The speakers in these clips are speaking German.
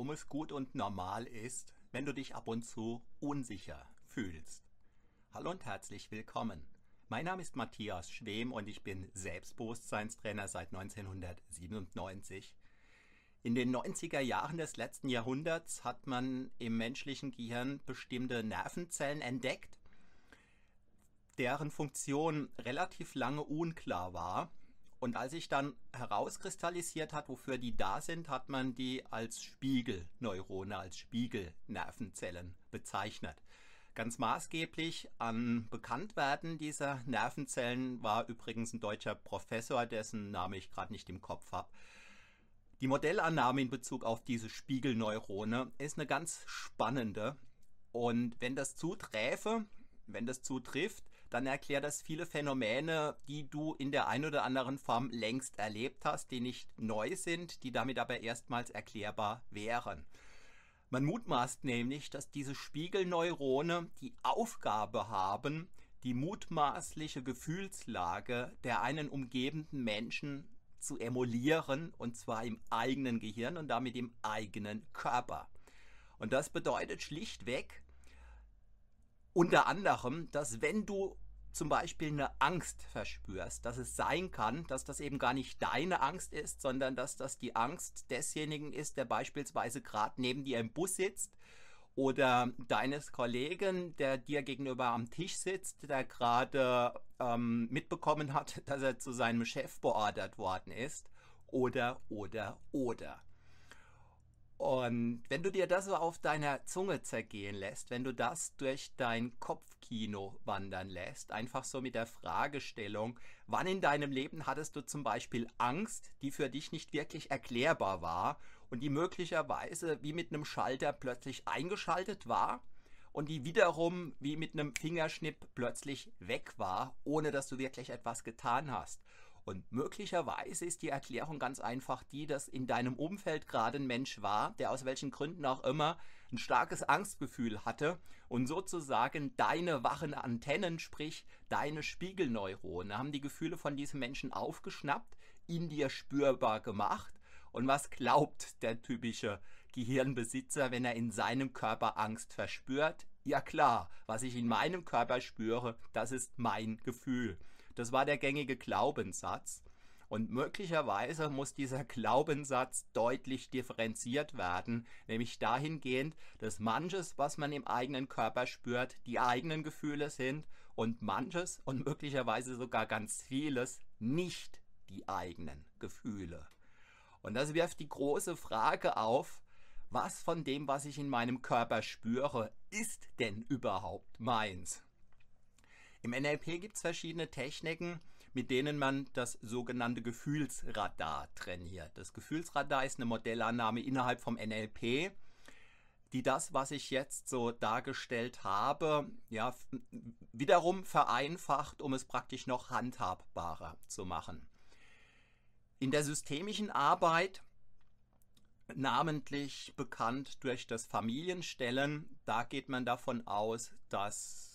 Warum es gut und normal ist, wenn du dich ab und zu unsicher fühlst. Hallo und herzlich willkommen. Mein Name ist Matthias Schwem und ich bin Selbstbewusstseinstrainer seit 1997. In den 90er Jahren des letzten Jahrhunderts hat man im menschlichen Gehirn bestimmte Nervenzellen entdeckt, deren Funktion relativ lange unklar war und als sich dann herauskristallisiert hat, wofür die da sind, hat man die als Spiegelneurone, als Spiegelnervenzellen bezeichnet. Ganz maßgeblich an Bekanntwerden dieser Nervenzellen war übrigens ein deutscher Professor, dessen Name ich gerade nicht im Kopf habe. Die Modellannahme in Bezug auf diese Spiegelneurone ist eine ganz spannende. Und wenn das zuträfe, wenn das zutrifft, dann erklärt das viele Phänomene, die du in der einen oder anderen Form längst erlebt hast, die nicht neu sind, die damit aber erstmals erklärbar wären. Man mutmaßt nämlich, dass diese Spiegelneurone die Aufgabe haben, die mutmaßliche Gefühlslage der einen umgebenden Menschen zu emulieren, und zwar im eigenen Gehirn und damit im eigenen Körper. Und das bedeutet schlichtweg, unter anderem, dass wenn du zum Beispiel eine Angst verspürst, dass es sein kann, dass das eben gar nicht deine Angst ist, sondern dass das die Angst desjenigen ist, der beispielsweise gerade neben dir im Bus sitzt oder deines Kollegen, der dir gegenüber am Tisch sitzt, der gerade ähm, mitbekommen hat, dass er zu seinem Chef beordert worden ist oder, oder, oder. Und wenn du dir das so auf deiner Zunge zergehen lässt, wenn du das durch dein Kopfkino wandern lässt, einfach so mit der Fragestellung, wann in deinem Leben hattest du zum Beispiel Angst, die für dich nicht wirklich erklärbar war und die möglicherweise wie mit einem Schalter plötzlich eingeschaltet war und die wiederum wie mit einem Fingerschnipp plötzlich weg war, ohne dass du wirklich etwas getan hast. Und möglicherweise ist die Erklärung ganz einfach die, dass in deinem Umfeld gerade ein Mensch war, der aus welchen Gründen auch immer ein starkes Angstgefühl hatte und sozusagen deine wachen Antennen, sprich deine Spiegelneurone, haben die Gefühle von diesem Menschen aufgeschnappt, in dir spürbar gemacht. Und was glaubt der typische Gehirnbesitzer, wenn er in seinem Körper Angst verspürt? Ja klar, was ich in meinem Körper spüre, das ist mein Gefühl. Das war der gängige Glaubenssatz. Und möglicherweise muss dieser Glaubenssatz deutlich differenziert werden, nämlich dahingehend, dass manches, was man im eigenen Körper spürt, die eigenen Gefühle sind und manches und möglicherweise sogar ganz vieles nicht die eigenen Gefühle. Und das wirft die große Frage auf, was von dem, was ich in meinem Körper spüre, ist denn überhaupt meins? Im NLP gibt es verschiedene Techniken, mit denen man das sogenannte Gefühlsradar trainiert. Das Gefühlsradar ist eine Modellannahme innerhalb vom NLP, die das, was ich jetzt so dargestellt habe, ja, wiederum vereinfacht, um es praktisch noch handhabbarer zu machen. In der systemischen Arbeit, namentlich bekannt durch das Familienstellen, da geht man davon aus, dass,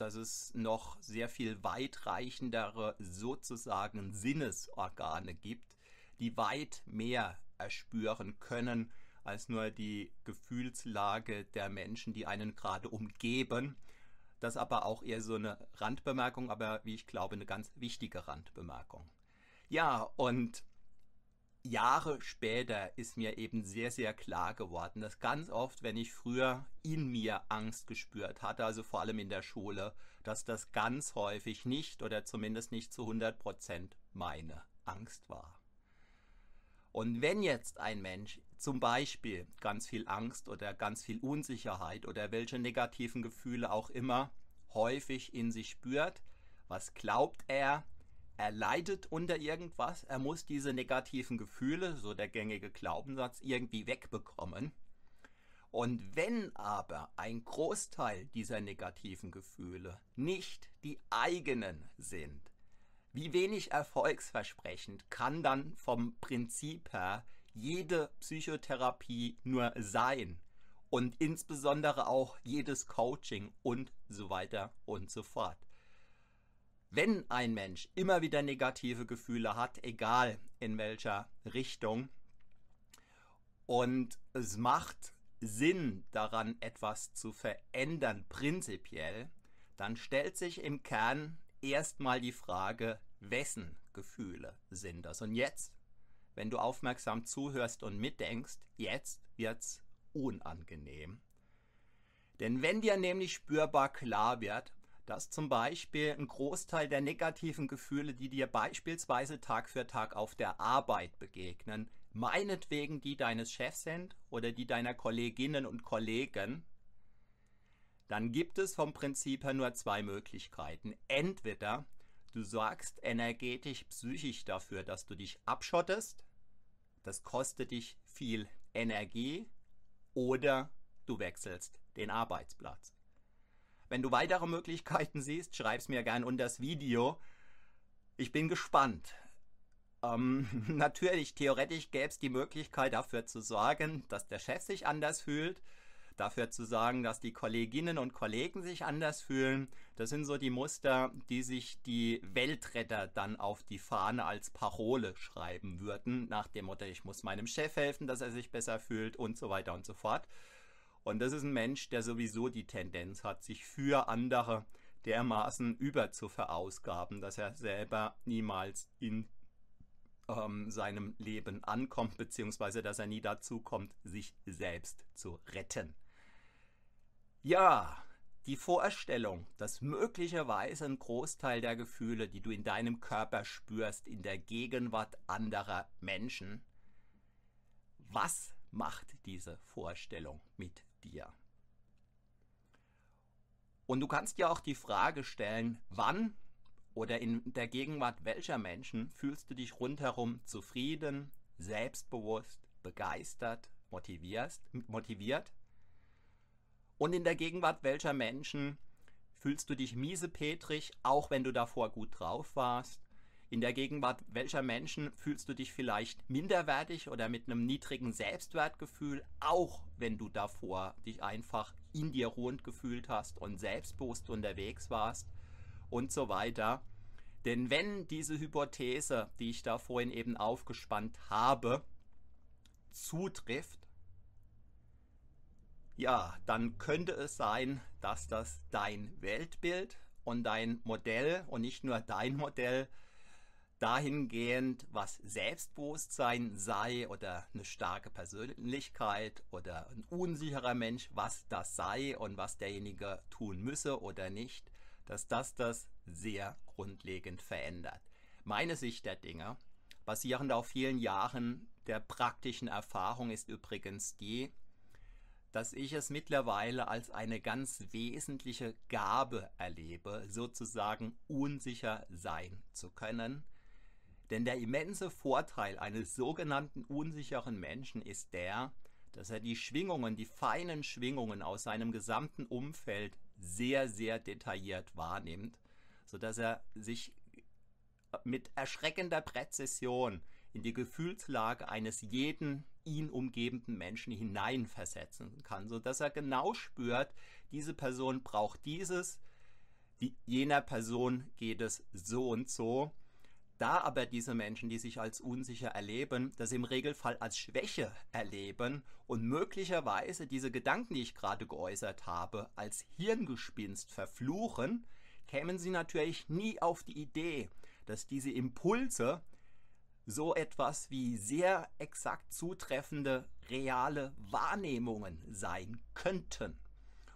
dass es noch sehr viel weitreichendere sozusagen Sinnesorgane gibt, die weit mehr erspüren können als nur die Gefühlslage der Menschen, die einen gerade umgeben. Das aber auch eher so eine Randbemerkung, aber wie ich glaube, eine ganz wichtige Randbemerkung. Ja, und Jahre später ist mir eben sehr, sehr klar geworden, dass ganz oft, wenn ich früher in mir Angst gespürt hatte, also vor allem in der Schule, dass das ganz häufig nicht oder zumindest nicht zu 100 Prozent meine Angst war. Und wenn jetzt ein Mensch zum Beispiel ganz viel Angst oder ganz viel Unsicherheit oder welche negativen Gefühle auch immer häufig in sich spürt, was glaubt er? Er leidet unter irgendwas, er muss diese negativen Gefühle, so der gängige Glaubenssatz, irgendwie wegbekommen. Und wenn aber ein Großteil dieser negativen Gefühle nicht die eigenen sind, wie wenig erfolgsversprechend kann dann vom Prinzip her jede Psychotherapie nur sein und insbesondere auch jedes Coaching und so weiter und so fort. Wenn ein Mensch immer wieder negative Gefühle hat, egal in welcher Richtung, und es macht Sinn daran, etwas zu verändern, prinzipiell, dann stellt sich im Kern erstmal die Frage, wessen Gefühle sind das? Und jetzt, wenn du aufmerksam zuhörst und mitdenkst, jetzt wird's unangenehm. Denn wenn dir nämlich spürbar klar wird, dass zum Beispiel ein Großteil der negativen Gefühle, die dir beispielsweise Tag für Tag auf der Arbeit begegnen, meinetwegen die deines Chefs sind oder die deiner Kolleginnen und Kollegen, dann gibt es vom Prinzip her nur zwei Möglichkeiten. Entweder du sorgst energetisch, psychisch dafür, dass du dich abschottest, das kostet dich viel Energie, oder du wechselst den Arbeitsplatz. Wenn du weitere Möglichkeiten siehst, schreib es mir gern unter das Video. Ich bin gespannt. Ähm, natürlich, theoretisch gäbe es die Möglichkeit dafür zu sorgen, dass der Chef sich anders fühlt, dafür zu sagen, dass die Kolleginnen und Kollegen sich anders fühlen. Das sind so die Muster, die sich die Weltretter dann auf die Fahne als Parole schreiben würden, nach dem Motto, ich muss meinem Chef helfen, dass er sich besser fühlt und so weiter und so fort. Und das ist ein Mensch, der sowieso die Tendenz hat, sich für andere dermaßen über zu verausgaben, dass er selber niemals in ähm, seinem Leben ankommt, beziehungsweise dass er nie dazu kommt, sich selbst zu retten. Ja, die Vorstellung, dass möglicherweise ein Großteil der Gefühle, die du in deinem Körper spürst, in der Gegenwart anderer Menschen, was macht diese Vorstellung mit dir? Und du kannst dir auch die Frage stellen, wann oder in der Gegenwart welcher Menschen fühlst du dich rundherum zufrieden, selbstbewusst, begeistert, motiviert? Und in der Gegenwart welcher Menschen fühlst du dich miesepetrig, auch wenn du davor gut drauf warst? In der Gegenwart welcher Menschen fühlst du dich vielleicht minderwertig oder mit einem niedrigen Selbstwertgefühl, auch wenn du davor dich einfach in dir ruhend gefühlt hast und selbstbewusst unterwegs warst und so weiter. Denn wenn diese Hypothese, die ich da vorhin eben aufgespannt habe, zutrifft, ja, dann könnte es sein, dass das dein Weltbild und dein Modell und nicht nur dein Modell dahingehend, was Selbstbewusstsein sei oder eine starke Persönlichkeit oder ein unsicherer Mensch, was das sei und was derjenige tun müsse oder nicht, dass das das sehr grundlegend verändert. Meine Sicht der Dinge, basierend auf vielen Jahren der praktischen Erfahrung, ist übrigens die, dass ich es mittlerweile als eine ganz wesentliche Gabe erlebe, sozusagen unsicher sein zu können. Denn der immense Vorteil eines sogenannten unsicheren Menschen ist der, dass er die Schwingungen, die feinen Schwingungen aus seinem gesamten Umfeld sehr, sehr detailliert wahrnimmt, sodass er sich mit erschreckender Präzision in die Gefühlslage eines jeden ihn umgebenden Menschen hineinversetzen kann, sodass er genau spürt, diese Person braucht dieses, die, jener Person geht es so und so. Da aber diese Menschen, die sich als unsicher erleben, das im Regelfall als Schwäche erleben und möglicherweise diese Gedanken, die ich gerade geäußert habe, als Hirngespinst verfluchen, kämen sie natürlich nie auf die Idee, dass diese Impulse so etwas wie sehr exakt zutreffende reale Wahrnehmungen sein könnten.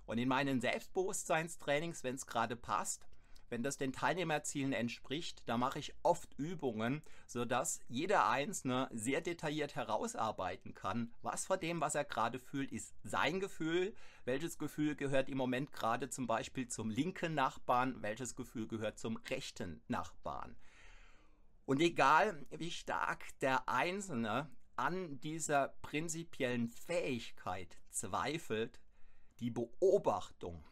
Und in meinen Selbstbewusstseinstrainings, wenn es gerade passt, wenn das den Teilnehmerzielen entspricht, da mache ich oft Übungen, sodass jeder Einzelne sehr detailliert herausarbeiten kann, was von dem, was er gerade fühlt, ist sein Gefühl, welches Gefühl gehört im Moment gerade zum Beispiel zum linken Nachbarn, welches Gefühl gehört zum rechten Nachbarn. Und egal, wie stark der Einzelne an dieser prinzipiellen Fähigkeit zweifelt, die Beobachtung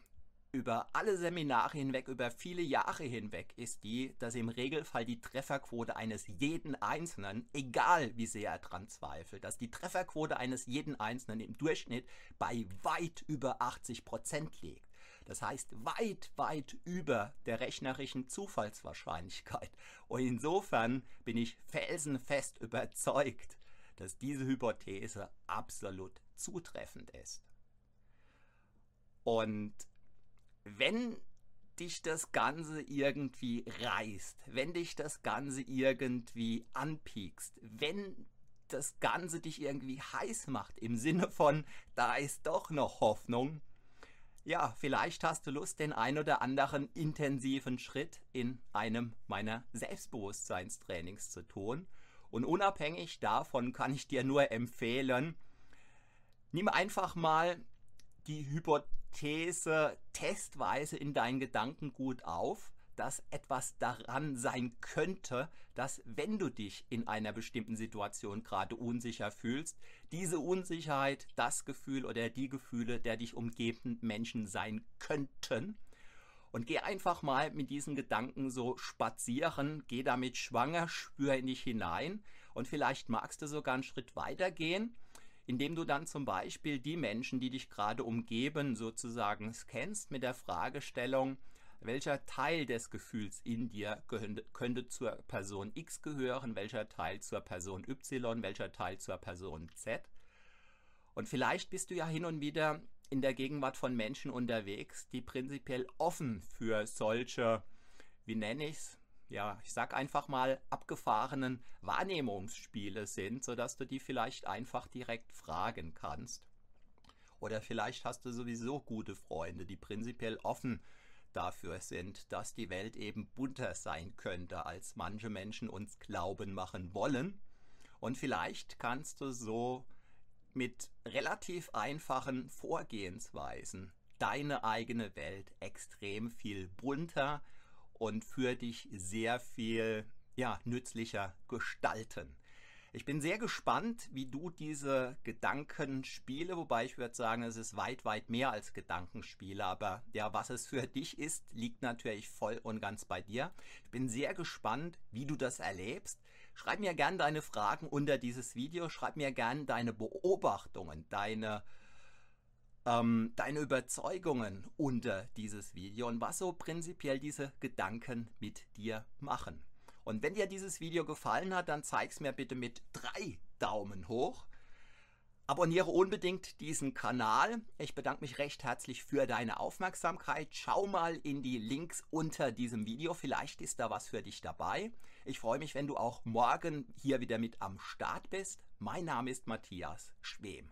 über alle Seminare hinweg, über viele Jahre hinweg, ist die, dass im Regelfall die Trefferquote eines jeden Einzelnen, egal wie sehr er dran zweifelt, dass die Trefferquote eines jeden Einzelnen im Durchschnitt bei weit über 80 Prozent liegt. Das heißt weit, weit über der rechnerischen Zufallswahrscheinlichkeit. Und insofern bin ich felsenfest überzeugt, dass diese Hypothese absolut zutreffend ist. Und wenn dich das Ganze irgendwie reißt, wenn dich das Ganze irgendwie anpiekst, wenn das Ganze dich irgendwie heiß macht, im Sinne von, da ist doch noch Hoffnung, ja, vielleicht hast du Lust, den ein oder anderen intensiven Schritt in einem meiner Selbstbewusstseinstrainings zu tun. Und unabhängig davon kann ich dir nur empfehlen, nimm einfach mal die Hypothese testweise in deinen Gedanken gut auf dass etwas daran sein könnte, dass wenn du dich in einer bestimmten Situation gerade unsicher fühlst, diese Unsicherheit das Gefühl oder die Gefühle der dich umgebenden Menschen sein könnten. Und geh einfach mal mit diesen Gedanken so spazieren, geh damit schwanger, spür in dich hinein und vielleicht magst du sogar einen Schritt weiter gehen, indem du dann zum Beispiel die Menschen, die dich gerade umgeben, sozusagen scannst mit der Fragestellung, welcher Teil des Gefühls in dir könnte, zur Person X gehören, welcher Teil zur Person Y, welcher Teil zur Person Z. Und vielleicht bist du ja hin und wieder in der Gegenwart von Menschen unterwegs, die prinzipiell offen für solche, wie nenne ich es, ja, ich sag einfach mal, abgefahrenen Wahrnehmungsspiele sind, sodass du die vielleicht einfach direkt fragen kannst. Oder vielleicht hast du sowieso gute Freunde, die prinzipiell offen dafür sind, dass die Welt eben bunter sein könnte, als manche Menschen uns glauben machen wollen. Und vielleicht kannst du so mit relativ einfachen Vorgehensweisen deine eigene Welt extrem viel bunter und für dich sehr viel ja, nützlicher gestalten. Ich bin sehr gespannt, wie du diese Gedankenspiele, wobei ich würde sagen, es ist weit, weit mehr als Gedankenspiele, aber ja, was es für dich ist, liegt natürlich voll und ganz bei dir. Ich bin sehr gespannt, wie du das erlebst. Schreib mir gerne deine Fragen unter dieses Video, schreib mir gerne deine Beobachtungen, deine ähm, deine Überzeugungen unter dieses Video und was so prinzipiell diese Gedanken mit dir machen. Und wenn dir dieses Video gefallen hat, dann zeig es mir bitte mit drei Daumen hoch. Abonniere unbedingt diesen Kanal. Ich bedanke mich recht herzlich für deine Aufmerksamkeit. Schau mal in die Links unter diesem Video. Vielleicht ist da was für dich dabei. Ich freue mich, wenn du auch morgen hier wieder mit am Start bist. Mein Name ist Matthias Schwem.